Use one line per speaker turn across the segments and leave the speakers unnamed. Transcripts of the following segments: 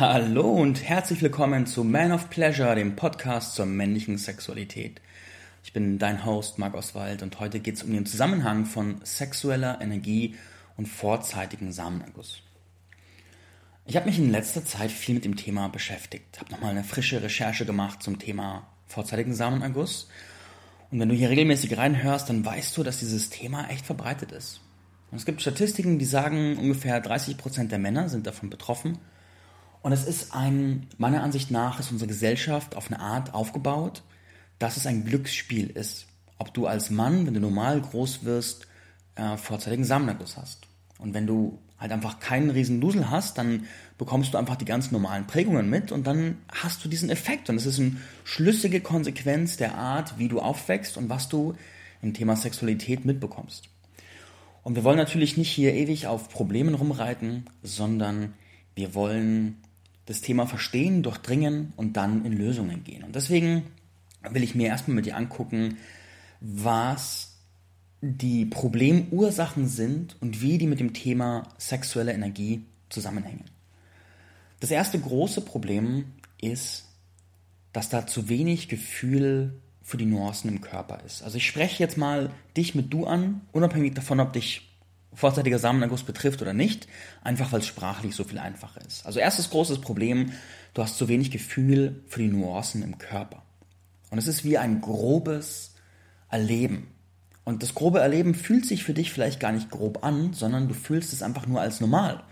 Hallo und herzlich willkommen zu Man of Pleasure, dem Podcast zur männlichen Sexualität. Ich bin dein Host Marc Oswald und heute geht es um den Zusammenhang von sexueller Energie und vorzeitigen Samenerguss. Ich habe mich in letzter Zeit viel mit dem Thema beschäftigt, habe nochmal eine frische Recherche gemacht zum Thema vorzeitigen Samenerguss. Und wenn du hier regelmäßig reinhörst, dann weißt du, dass dieses Thema echt verbreitet ist. Und es gibt Statistiken, die sagen, ungefähr 30% der Männer sind davon betroffen und es ist ein, meiner Ansicht nach, ist unsere Gesellschaft auf eine Art aufgebaut, dass es ein Glücksspiel ist. Ob du als Mann, wenn du normal groß wirst, äh, vorzeitigen Samenerguss hast. Und wenn du halt einfach keinen riesen Dusel hast, dann bekommst du einfach die ganz normalen Prägungen mit und dann hast du diesen Effekt. Und es ist eine schlüssige Konsequenz der Art, wie du aufwächst und was du im Thema Sexualität mitbekommst. Und wir wollen natürlich nicht hier ewig auf Problemen rumreiten, sondern wir wollen das Thema verstehen, durchdringen und dann in Lösungen gehen. Und deswegen will ich mir erstmal mit dir angucken, was die Problemursachen sind und wie die mit dem Thema sexuelle Energie zusammenhängen. Das erste große Problem ist, dass da zu wenig Gefühl für die Nuancen im Körper ist. Also ich spreche jetzt mal dich mit du an, unabhängig davon, ob dich vorzeitiger Samenerguss betrifft oder nicht, einfach weil es sprachlich so viel einfacher ist. Also erstes großes Problem, du hast zu wenig Gefühl für die Nuancen im Körper. Und es ist wie ein grobes Erleben. Und das grobe Erleben fühlt sich für dich vielleicht gar nicht grob an, sondern du fühlst es einfach nur als normal.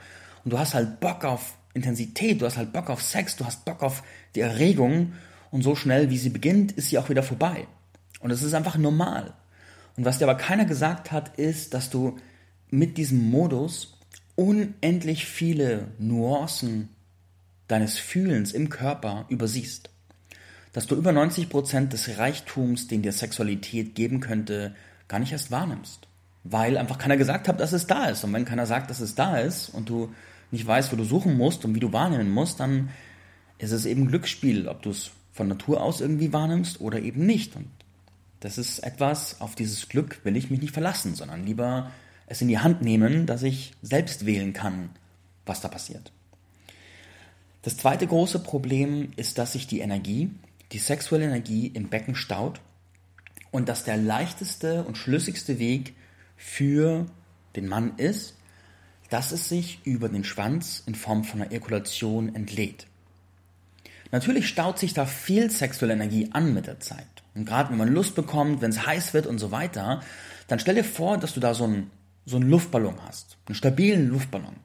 Und du hast halt Bock auf Intensität, du hast halt Bock auf Sex, du hast Bock auf die Erregung und so schnell wie sie beginnt, ist sie auch wieder vorbei. Und es ist einfach normal. Und was dir aber keiner gesagt hat, ist, dass du mit diesem Modus unendlich viele Nuancen deines Fühlens im Körper übersiehst. Dass du über 90 Prozent des Reichtums, den dir Sexualität geben könnte, gar nicht erst wahrnimmst. Weil einfach keiner gesagt hat, dass es da ist. Und wenn keiner sagt, dass es da ist und du nicht weißt, wo du suchen musst und wie du wahrnehmen musst, dann ist es eben Glücksspiel, ob du es von Natur aus irgendwie wahrnimmst oder eben nicht. Und das ist etwas, auf dieses Glück will ich mich nicht verlassen, sondern lieber es in die Hand nehmen, dass ich selbst wählen kann, was da passiert. Das zweite große Problem ist, dass sich die Energie, die sexuelle Energie im Becken staut und dass der leichteste und schlüssigste Weg für den Mann ist, dass es sich über den Schwanz in Form von einer Ejakulation entlädt. Natürlich staut sich da viel sexuelle Energie an mit der Zeit. Und gerade wenn man Lust bekommt, wenn es heiß wird und so weiter, dann stell dir vor, dass du da so einen so einen Luftballon hast, einen stabilen Luftballon.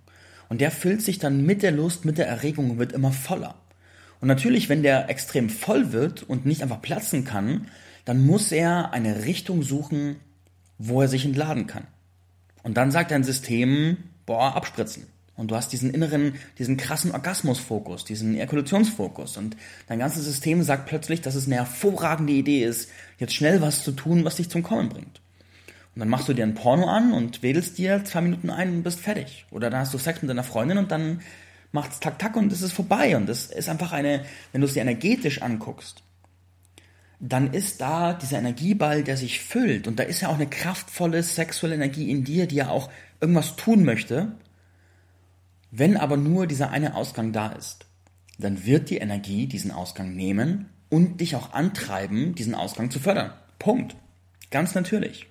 Und der füllt sich dann mit der Lust, mit der Erregung und wird immer voller. Und natürlich, wenn der extrem voll wird und nicht einfach platzen kann, dann muss er eine Richtung suchen, wo er sich entladen kann. Und dann sagt dein System, boah, abspritzen. Und du hast diesen inneren, diesen krassen Orgasmusfokus, diesen Ejakulationsfokus. Und dein ganzes System sagt plötzlich, dass es eine hervorragende Idee ist, jetzt schnell was zu tun, was dich zum Kommen bringt. Und dann machst du dir ein Porno an und wedelst dir zwei Minuten ein und bist fertig. Oder dann hast du Sex mit deiner Freundin und dann macht's tak tak und es ist vorbei. Und das ist einfach eine, wenn du es dir energetisch anguckst, dann ist da dieser Energieball, der sich füllt. Und da ist ja auch eine kraftvolle sexuelle Energie in dir, die ja auch irgendwas tun möchte. Wenn aber nur dieser eine Ausgang da ist, dann wird die Energie diesen Ausgang nehmen und dich auch antreiben, diesen Ausgang zu fördern. Punkt. Ganz natürlich.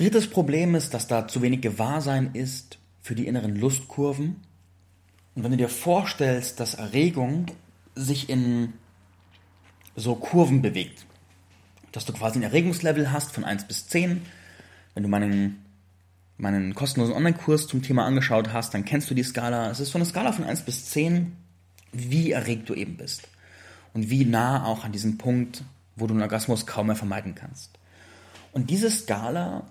Drittes Problem ist, dass da zu wenig Gewahrsein ist für die inneren Lustkurven. Und wenn du dir vorstellst, dass Erregung sich in so Kurven bewegt, dass du quasi ein Erregungslevel hast von 1 bis 10, wenn du meinen, meinen kostenlosen Online-Kurs zum Thema angeschaut hast, dann kennst du die Skala. Es ist so eine Skala von 1 bis 10, wie erregt du eben bist. Und wie nah auch an diesem Punkt, wo du einen Orgasmus kaum mehr vermeiden kannst. Und diese Skala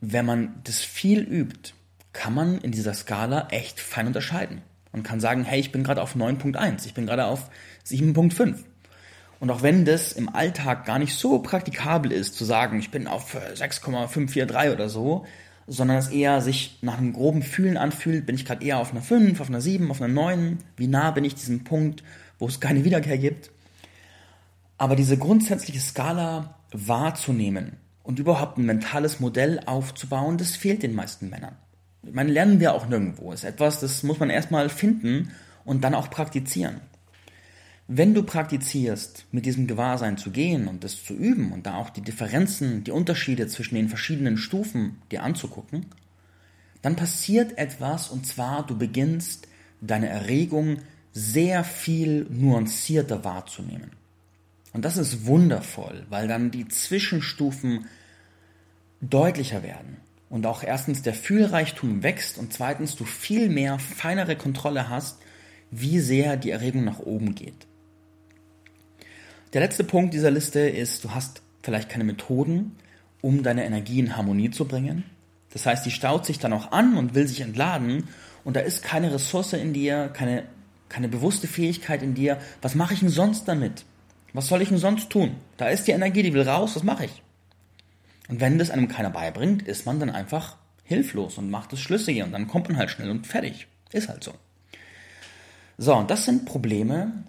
wenn man das viel übt, kann man in dieser Skala echt fein unterscheiden. Man kann sagen, hey, ich bin gerade auf 9.1, ich bin gerade auf 7.5. Und auch wenn das im Alltag gar nicht so praktikabel ist, zu sagen, ich bin auf 6,543 oder so, sondern es eher sich nach einem groben Fühlen anfühlt, bin ich gerade eher auf einer 5, auf einer 7, auf einer 9, wie nah bin ich diesem Punkt, wo es keine Wiederkehr gibt. Aber diese grundsätzliche Skala wahrzunehmen und überhaupt ein mentales Modell aufzubauen, das fehlt den meisten Männern. Ich meine, lernen wir auch nirgendwo. Ist etwas, das muss man erstmal finden und dann auch praktizieren. Wenn du praktizierst, mit diesem Gewahrsein zu gehen und das zu üben und da auch die Differenzen, die Unterschiede zwischen den verschiedenen Stufen dir anzugucken, dann passiert etwas und zwar du beginnst deine Erregung sehr viel nuancierter wahrzunehmen. Und das ist wundervoll, weil dann die Zwischenstufen deutlicher werden und auch erstens der Fühlreichtum wächst und zweitens du viel mehr feinere Kontrolle hast, wie sehr die Erregung nach oben geht. Der letzte Punkt dieser Liste ist, du hast vielleicht keine Methoden, um deine Energie in Harmonie zu bringen. Das heißt, die staut sich dann auch an und will sich entladen und da ist keine Ressource in dir, keine, keine bewusste Fähigkeit in dir. Was mache ich denn sonst damit? Was soll ich denn sonst tun? Da ist die Energie, die will raus, was mache ich? Und wenn das einem keiner beibringt, ist man dann einfach hilflos und macht es schlüssig und dann kommt man halt schnell und fertig. Ist halt so. So, und das sind Probleme,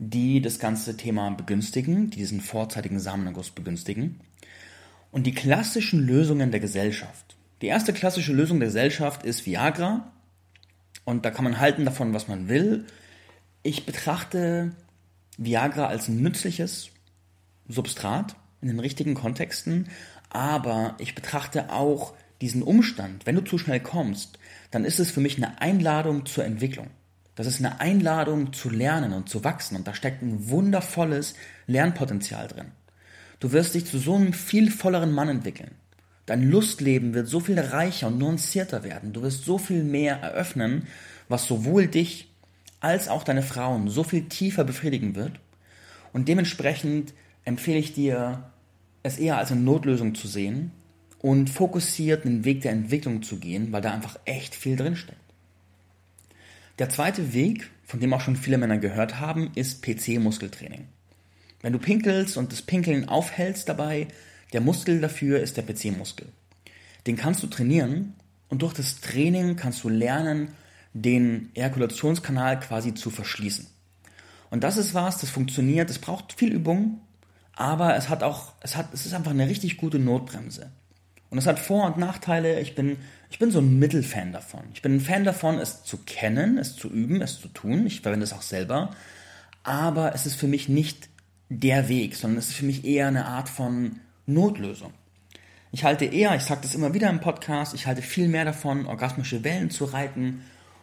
die das ganze Thema begünstigen, die diesen vorzeitigen Samenerguss begünstigen. Und die klassischen Lösungen der Gesellschaft. Die erste klassische Lösung der Gesellschaft ist Viagra. Und da kann man halten davon, was man will. Ich betrachte Viagra als nützliches Substrat in den richtigen Kontexten, aber ich betrachte auch diesen Umstand, wenn du zu schnell kommst, dann ist es für mich eine Einladung zur Entwicklung. Das ist eine Einladung zu lernen und zu wachsen und da steckt ein wundervolles Lernpotenzial drin. Du wirst dich zu so einem viel volleren Mann entwickeln. Dein Lustleben wird so viel reicher und nuancierter werden. Du wirst so viel mehr eröffnen, was sowohl dich als auch deine Frauen so viel tiefer befriedigen wird. Und dementsprechend empfehle ich dir, es eher als eine Notlösung zu sehen und fokussiert den Weg der Entwicklung zu gehen, weil da einfach echt viel drinsteckt. Der zweite Weg, von dem auch schon viele Männer gehört haben, ist PC-Muskeltraining. Wenn du pinkelst und das Pinkeln aufhältst dabei, der Muskel dafür ist der PC-Muskel. Den kannst du trainieren und durch das Training kannst du lernen, den Ejakulationskanal quasi zu verschließen. Und das ist was, das funktioniert, es braucht viel Übung, aber es hat auch, es hat, es ist einfach eine richtig gute Notbremse. Und es hat Vor- und Nachteile. Ich bin ich bin so ein Mittelfan davon. Ich bin ein Fan davon, es zu kennen, es zu üben, es zu tun. Ich verwende es auch selber. Aber es ist für mich nicht der Weg, sondern es ist für mich eher eine Art von Notlösung. Ich halte eher, ich sage das immer wieder im Podcast, ich halte viel mehr davon, orgasmische Wellen zu reiten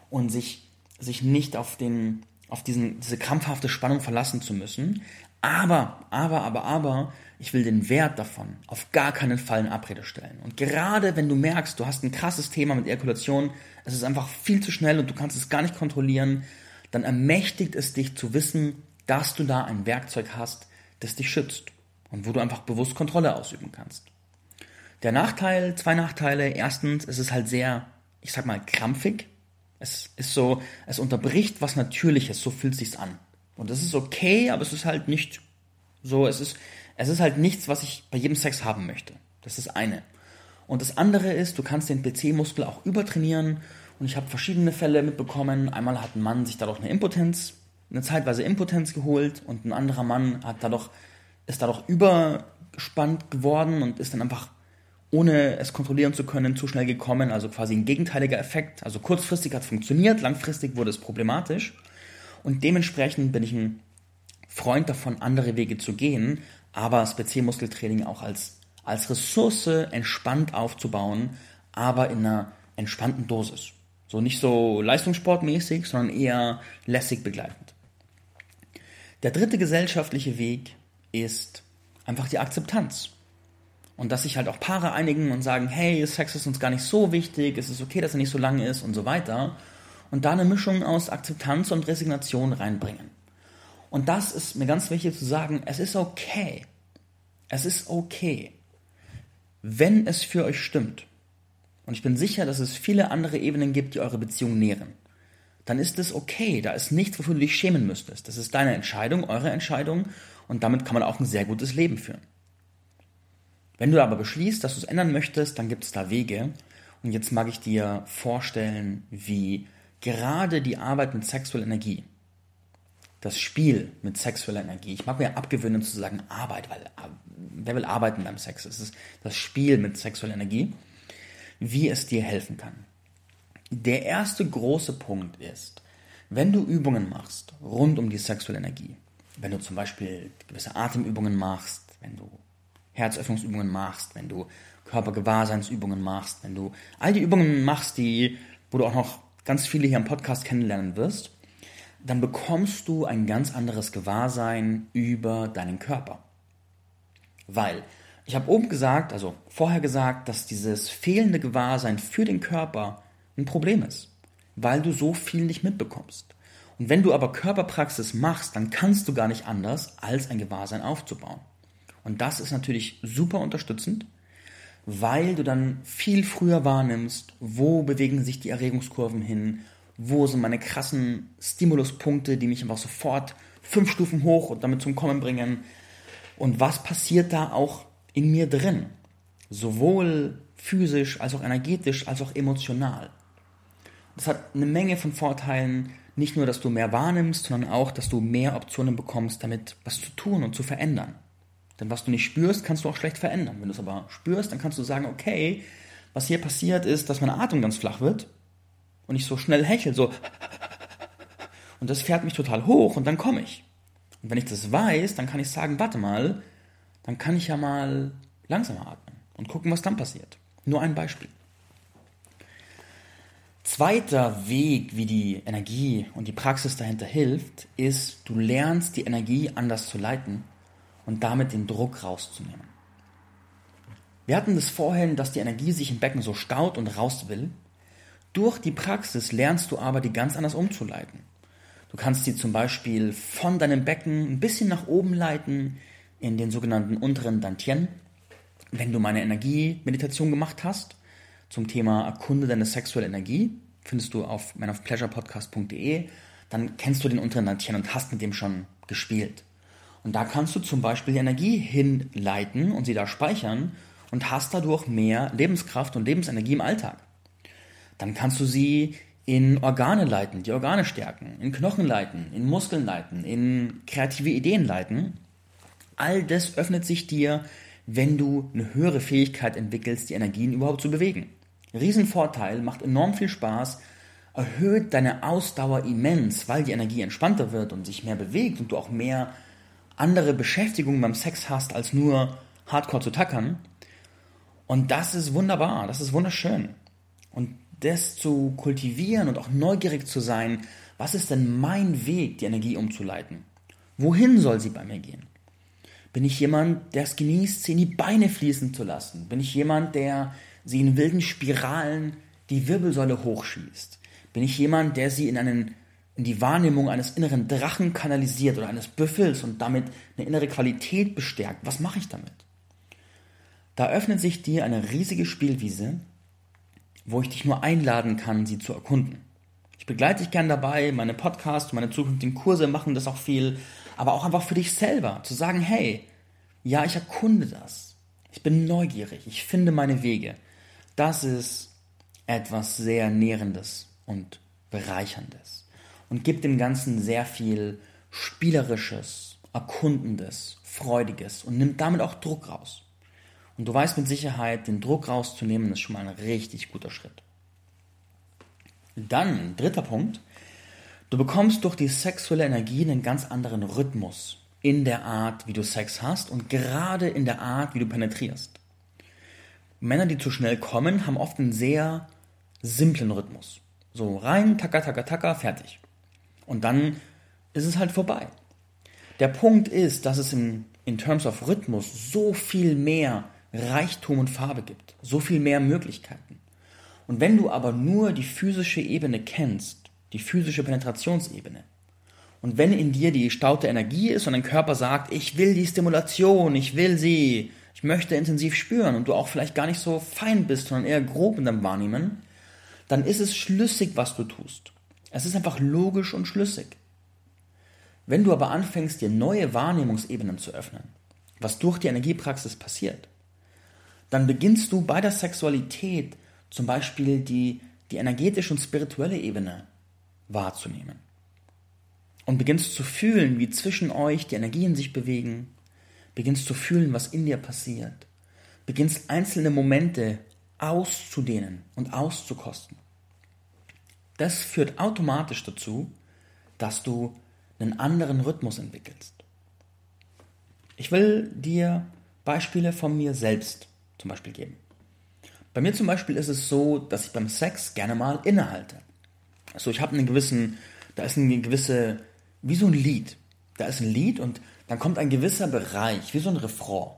und sich, sich nicht auf, den, auf diesen, diese krampfhafte Spannung verlassen zu müssen. Aber, aber, aber, aber, ich will den Wert davon auf gar keinen Fall in Abrede stellen. Und gerade wenn du merkst, du hast ein krasses Thema mit Ejakulation, es ist einfach viel zu schnell und du kannst es gar nicht kontrollieren, dann ermächtigt es dich zu wissen, dass du da ein Werkzeug hast, das dich schützt und wo du einfach bewusst Kontrolle ausüben kannst. Der Nachteil, zwei Nachteile. Erstens, es ist halt sehr, ich sag mal, krampfig. Es ist so, es unterbricht was Natürliches, so fühlt es sich an. Und das ist okay, aber es ist halt nicht so, es ist, es ist halt nichts, was ich bei jedem Sex haben möchte. Das ist eine. Und das andere ist, du kannst den PC-Muskel auch übertrainieren. Und ich habe verschiedene Fälle mitbekommen. Einmal hat ein Mann sich dadurch eine Impotenz, eine zeitweise Impotenz geholt und ein anderer Mann hat dadurch, ist dadurch überspannt geworden und ist dann einfach, ohne es kontrollieren zu können, zu schnell gekommen. Also quasi ein gegenteiliger Effekt. Also kurzfristig hat es funktioniert, langfristig wurde es problematisch. Und dementsprechend bin ich ein Freund davon, andere Wege zu gehen, aber das auch als, als Ressource entspannt aufzubauen, aber in einer entspannten Dosis. So nicht so leistungssportmäßig, sondern eher lässig begleitend. Der dritte gesellschaftliche Weg ist einfach die Akzeptanz. Und dass sich halt auch Paare einigen und sagen, hey, Sex ist uns gar nicht so wichtig, es ist okay, dass er nicht so lang ist und so weiter. Und da eine Mischung aus Akzeptanz und Resignation reinbringen. Und das ist mir ganz wichtig zu sagen, es ist okay. Es ist okay, wenn es für euch stimmt. Und ich bin sicher, dass es viele andere Ebenen gibt, die eure Beziehung nähren. Dann ist es okay. Da ist nichts, wofür du dich schämen müsstest. Das ist deine Entscheidung, eure Entscheidung. Und damit kann man auch ein sehr gutes Leben führen. Wenn du aber beschließt, dass du es ändern möchtest, dann gibt es da Wege. Und jetzt mag ich dir vorstellen, wie gerade die Arbeit mit sexueller Energie, das Spiel mit sexueller Energie. Ich mag mir abgewöhnen zu sagen Arbeit, weil äh, wer will arbeiten beim Sex? Es ist das Spiel mit sexueller Energie. wie es dir helfen kann. Der erste große Punkt ist, wenn du Übungen machst rund um die sexuelle Energie, wenn du zum Beispiel gewisse Atemübungen machst, wenn du Herzöffnungsübungen machst, wenn du Körpergewahrseinsübungen machst, wenn du all die Übungen machst, die, wo du auch noch ganz viele hier im Podcast kennenlernen wirst, dann bekommst du ein ganz anderes Gewahrsein über deinen Körper. Weil ich habe oben gesagt, also vorher gesagt, dass dieses fehlende Gewahrsein für den Körper ein Problem ist, weil du so viel nicht mitbekommst. Und wenn du aber Körperpraxis machst, dann kannst du gar nicht anders, als ein Gewahrsein aufzubauen. Und das ist natürlich super unterstützend, weil du dann viel früher wahrnimmst, wo bewegen sich die Erregungskurven hin, wo sind meine krassen Stimuluspunkte, die mich einfach sofort fünf Stufen hoch und damit zum Kommen bringen und was passiert da auch in mir drin, sowohl physisch als auch energetisch als auch emotional. Das hat eine Menge von Vorteilen, nicht nur, dass du mehr wahrnimmst, sondern auch, dass du mehr Optionen bekommst, damit was zu tun und zu verändern. Denn was du nicht spürst, kannst du auch schlecht verändern. Wenn du es aber spürst, dann kannst du sagen, okay, was hier passiert ist, dass meine Atmung ganz flach wird und ich so schnell hechel, so und das fährt mich total hoch und dann komme ich. Und wenn ich das weiß, dann kann ich sagen, warte mal, dann kann ich ja mal langsamer atmen und gucken, was dann passiert. Nur ein Beispiel. Zweiter Weg, wie die Energie und die Praxis dahinter hilft, ist, du lernst die Energie anders zu leiten und damit den Druck rauszunehmen. Wir hatten das vorhin, dass die Energie sich im Becken so staut und raus will. Durch die Praxis lernst du aber, die ganz anders umzuleiten. Du kannst sie zum Beispiel von deinem Becken ein bisschen nach oben leiten in den sogenannten unteren Dantien. Wenn du meine Energiemeditation gemacht hast, zum Thema Erkunde deine sexuelle Energie, findest du auf manofpleasurepodcast.de, dann kennst du den unteren Dantien und hast mit dem schon gespielt. Und da kannst du zum Beispiel die Energie hinleiten und sie da speichern und hast dadurch mehr Lebenskraft und Lebensenergie im Alltag. Dann kannst du sie in Organe leiten, die Organe stärken, in Knochen leiten, in Muskeln leiten, in kreative Ideen leiten. All das öffnet sich dir, wenn du eine höhere Fähigkeit entwickelst, die Energien überhaupt zu bewegen. Riesenvorteil, macht enorm viel Spaß, erhöht deine Ausdauer immens, weil die Energie entspannter wird und sich mehr bewegt und du auch mehr andere Beschäftigungen beim Sex hast, als nur hardcore zu tackern. Und das ist wunderbar, das ist wunderschön. Und das zu kultivieren und auch neugierig zu sein, was ist denn mein Weg, die Energie umzuleiten? Wohin soll sie bei mir gehen? Bin ich jemand, der es genießt, sie in die Beine fließen zu lassen? Bin ich jemand, der sie in wilden Spiralen die Wirbelsäule hochschießt? Bin ich jemand, der sie in, einen, in die Wahrnehmung eines inneren Drachen kanalisiert oder eines Büffels und damit eine innere Qualität bestärkt? Was mache ich damit? Da öffnet sich dir eine riesige Spielwiese, wo ich dich nur einladen kann, sie zu erkunden. Ich begleite dich gern dabei, meine Podcasts meine zukünftigen Kurse machen das auch viel, aber auch einfach für dich selber, zu sagen, hey, ja, ich erkunde das. Ich bin neugierig, ich finde meine Wege. Das ist etwas sehr Nährendes und Bereicherndes und gibt dem Ganzen sehr viel Spielerisches, Erkundendes, Freudiges und nimmt damit auch Druck raus. Und du weißt mit Sicherheit, den Druck rauszunehmen, ist schon mal ein richtig guter Schritt. Dann, dritter Punkt, du bekommst durch die sexuelle Energie einen ganz anderen Rhythmus in der Art, wie du Sex hast und gerade in der Art, wie du penetrierst. Männer, die zu schnell kommen, haben oft einen sehr simplen Rhythmus. So rein, taka, taka, taka, fertig. Und dann ist es halt vorbei. Der Punkt ist, dass es in, in Terms of Rhythmus so viel mehr Reichtum und Farbe gibt, so viel mehr Möglichkeiten. Und wenn du aber nur die physische Ebene kennst, die physische Penetrationsebene, und wenn in dir die staute Energie ist und dein Körper sagt, ich will die Stimulation, ich will sie, ich möchte intensiv spüren und du auch vielleicht gar nicht so fein bist, sondern eher grob in deinem Wahrnehmen, dann ist es schlüssig, was du tust. Es ist einfach logisch und schlüssig. Wenn du aber anfängst, dir neue Wahrnehmungsebenen zu öffnen, was durch die Energiepraxis passiert, dann beginnst du bei der Sexualität zum Beispiel die, die energetische und spirituelle Ebene wahrzunehmen. Und beginnst zu fühlen, wie zwischen euch die Energien sich bewegen, beginnst zu fühlen, was in dir passiert, beginnst einzelne Momente auszudehnen und auszukosten. Das führt automatisch dazu, dass du einen anderen Rhythmus entwickelst. Ich will dir Beispiele von mir selbst zum Beispiel geben. Bei mir zum Beispiel ist es so, dass ich beim Sex gerne mal innehalte. Also ich habe einen gewissen, da ist eine gewisse, wie so ein Lied. Da ist ein Lied und dann kommt ein gewisser Bereich, wie so ein Refrain.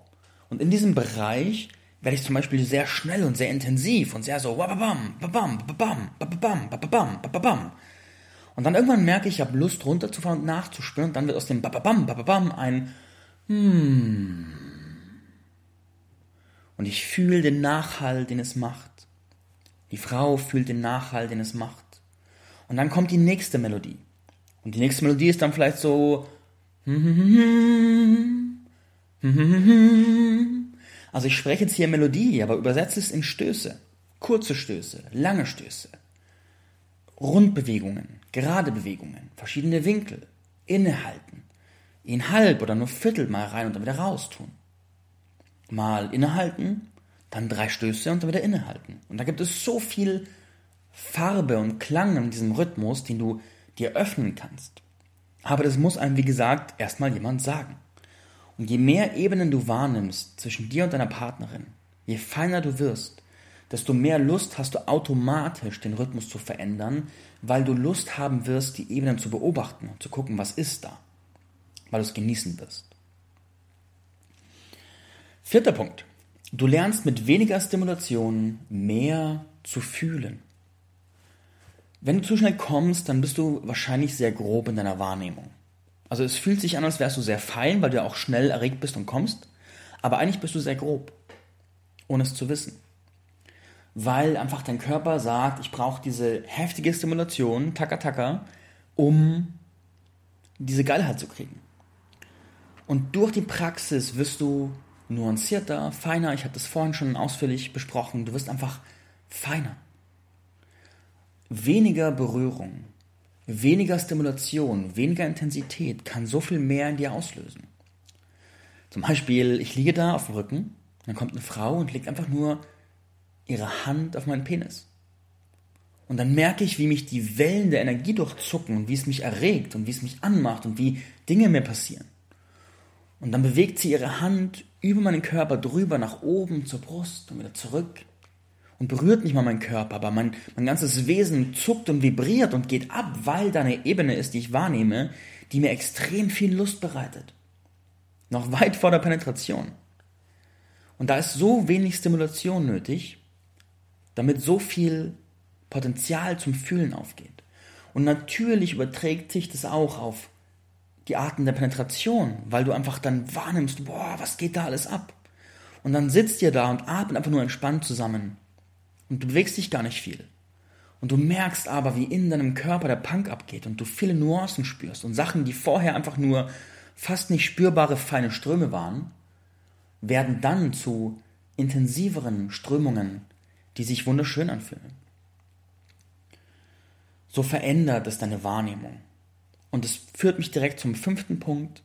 Und in diesem Bereich werde ich zum Beispiel sehr schnell und sehr intensiv und sehr so babam, babam, babam, babam, babam, babam. Und dann irgendwann merke ich, ich habe Lust runterzufahren und nachzuspüren und dann wird aus dem babam, babam ein hmm. Und ich fühle den Nachhall, den es macht. Die Frau fühlt den Nachhall, den es macht. Und dann kommt die nächste Melodie. Und die nächste Melodie ist dann vielleicht so also ich spreche jetzt hier Melodie, aber übersetze es in Stöße. Kurze Stöße, lange Stöße. Rundbewegungen, gerade Bewegungen, verschiedene Winkel, innehalten, ihn halb oder nur Viertel mal rein und dann wieder raus tun. Mal innehalten, dann drei Stöße und dann wieder innehalten. Und da gibt es so viel Farbe und Klang in diesem Rhythmus, den du dir öffnen kannst. Aber das muss einem, wie gesagt, erstmal jemand sagen. Und je mehr Ebenen du wahrnimmst zwischen dir und deiner Partnerin, je feiner du wirst, desto mehr Lust hast du automatisch, den Rhythmus zu verändern, weil du Lust haben wirst, die Ebenen zu beobachten und zu gucken, was ist da, weil du es genießen wirst. Vierter Punkt. Du lernst mit weniger Stimulation mehr zu fühlen. Wenn du zu schnell kommst, dann bist du wahrscheinlich sehr grob in deiner Wahrnehmung. Also es fühlt sich an, als wärst du sehr fein, weil du ja auch schnell erregt bist und kommst. Aber eigentlich bist du sehr grob, ohne es zu wissen. Weil einfach dein Körper sagt, ich brauche diese heftige Stimulation, taka taka, um diese Geilheit zu kriegen. Und durch die Praxis wirst du nuancierter, feiner. Ich hatte das vorhin schon ausführlich besprochen. Du wirst einfach feiner. Weniger Berührung, Weniger Stimulation, weniger Intensität kann so viel mehr in dir auslösen. Zum Beispiel, ich liege da auf dem Rücken, dann kommt eine Frau und legt einfach nur ihre Hand auf meinen Penis. Und dann merke ich, wie mich die Wellen der Energie durchzucken und wie es mich erregt und wie es mich anmacht und wie Dinge mir passieren. Und dann bewegt sie ihre Hand über meinen Körper drüber nach oben zur Brust und wieder zurück und berührt nicht mal meinen Körper, aber mein, mein ganzes Wesen zuckt und vibriert und geht ab, weil da eine Ebene ist, die ich wahrnehme, die mir extrem viel Lust bereitet. Noch weit vor der Penetration. Und da ist so wenig Stimulation nötig, damit so viel Potenzial zum Fühlen aufgeht. Und natürlich überträgt sich das auch auf die Arten der Penetration, weil du einfach dann wahrnimmst, boah, was geht da alles ab? Und dann sitzt ihr da und atmet einfach nur entspannt zusammen und du bewegst dich gar nicht viel. Und du merkst aber, wie in deinem Körper der Punk abgeht und du viele Nuancen spürst und Sachen, die vorher einfach nur fast nicht spürbare feine Ströme waren, werden dann zu intensiveren Strömungen, die sich wunderschön anfühlen. So verändert es deine Wahrnehmung. Und es führt mich direkt zum fünften Punkt.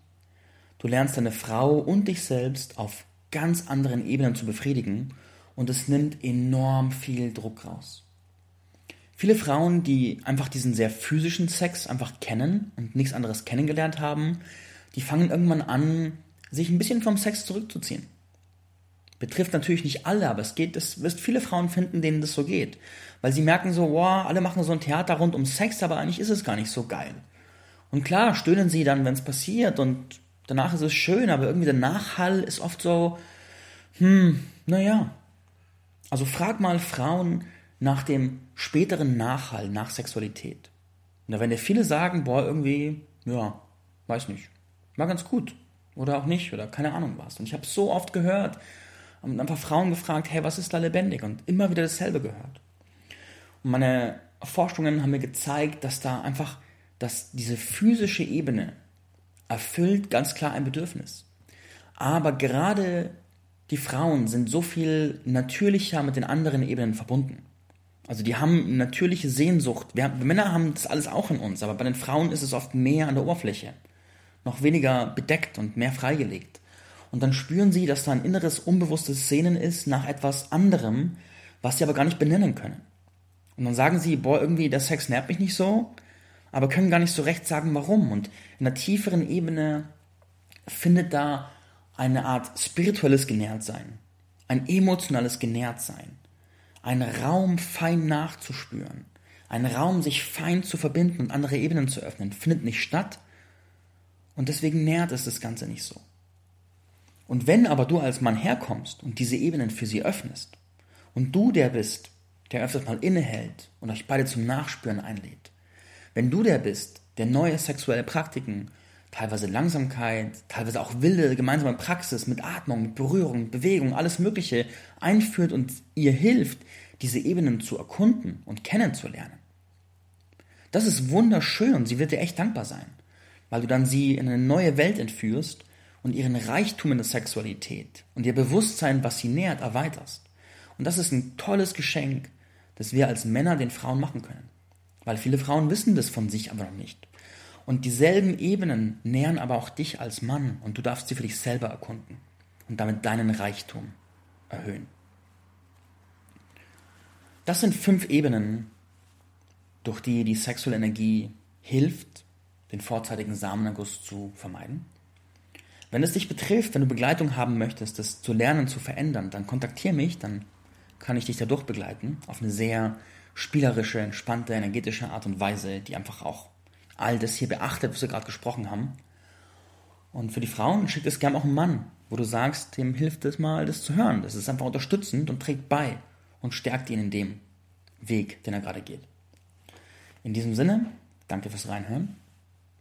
Du lernst deine Frau und dich selbst auf ganz anderen Ebenen zu befriedigen und es nimmt enorm viel Druck raus. Viele Frauen, die einfach diesen sehr physischen Sex einfach kennen und nichts anderes kennengelernt haben, die fangen irgendwann an, sich ein bisschen vom Sex zurückzuziehen. Betrifft natürlich nicht alle, aber es geht, es wirst viele Frauen finden, denen das so geht. Weil sie merken so, wow, alle machen so ein Theater rund um Sex, aber eigentlich ist es gar nicht so geil. Und klar, stöhnen sie dann, wenn es passiert und danach ist es schön, aber irgendwie der Nachhall ist oft so, hm, naja, also frag mal Frauen nach dem späteren Nachhall nach Sexualität. Und da werden dir viele sagen, boah, irgendwie, ja, weiß nicht, war ganz gut. Oder auch nicht, oder keine Ahnung was. Und ich habe so oft gehört und ein paar Frauen gefragt, hey, was ist da lebendig? Und immer wieder dasselbe gehört. Und meine Forschungen haben mir gezeigt, dass da einfach, dass diese physische Ebene erfüllt ganz klar ein Bedürfnis. Aber gerade die Frauen sind so viel natürlicher mit den anderen Ebenen verbunden. Also die haben natürliche Sehnsucht. Wir, wir Männer haben das alles auch in uns, aber bei den Frauen ist es oft mehr an der Oberfläche. Noch weniger bedeckt und mehr freigelegt. Und dann spüren sie, dass da ein inneres, unbewusstes Sehnen ist nach etwas anderem, was sie aber gar nicht benennen können. Und dann sagen sie, boah, irgendwie der Sex nervt mich nicht so, aber können gar nicht so recht sagen, warum. Und in der tieferen Ebene findet da eine Art spirituelles Genährtsein, ein emotionales Genährtsein, ein Raum fein nachzuspüren, ein Raum, sich fein zu verbinden und andere Ebenen zu öffnen, findet nicht statt. Und deswegen nährt es das Ganze nicht so. Und wenn aber du als Mann herkommst und diese Ebenen für sie öffnest, und du der bist, der öfters mal innehält und euch beide zum Nachspüren einlädt, wenn du der bist, der neue sexuelle Praktiken, teilweise Langsamkeit, teilweise auch wilde gemeinsame Praxis mit Atmung, mit Berührung, mit Bewegung, alles Mögliche einführt und ihr hilft, diese Ebenen zu erkunden und kennenzulernen. Das ist wunderschön und sie wird dir echt dankbar sein, weil du dann sie in eine neue Welt entführst und ihren Reichtum in der Sexualität und ihr Bewusstsein, was sie nährt, erweiterst. Und das ist ein tolles Geschenk, das wir als Männer den Frauen machen können. Weil viele Frauen wissen das von sich aber noch nicht. Und dieselben Ebenen nähern aber auch dich als Mann und du darfst sie für dich selber erkunden und damit deinen Reichtum erhöhen. Das sind fünf Ebenen, durch die die sexuelle Energie hilft, den vorzeitigen Samenerguss zu vermeiden. Wenn es dich betrifft, wenn du Begleitung haben möchtest, das zu lernen, zu verändern, dann kontaktiere mich, dann kann ich dich dadurch begleiten, auf eine sehr spielerische, entspannte, energetische Art und Weise, die einfach auch all das hier beachtet, was wir gerade gesprochen haben. Und für die Frauen schickt es gern auch einen Mann, wo du sagst, dem hilft es mal, das zu hören. Das ist einfach unterstützend und trägt bei und stärkt ihn in dem Weg, den er gerade geht. In diesem Sinne, danke fürs Reinhören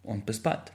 und bis bald.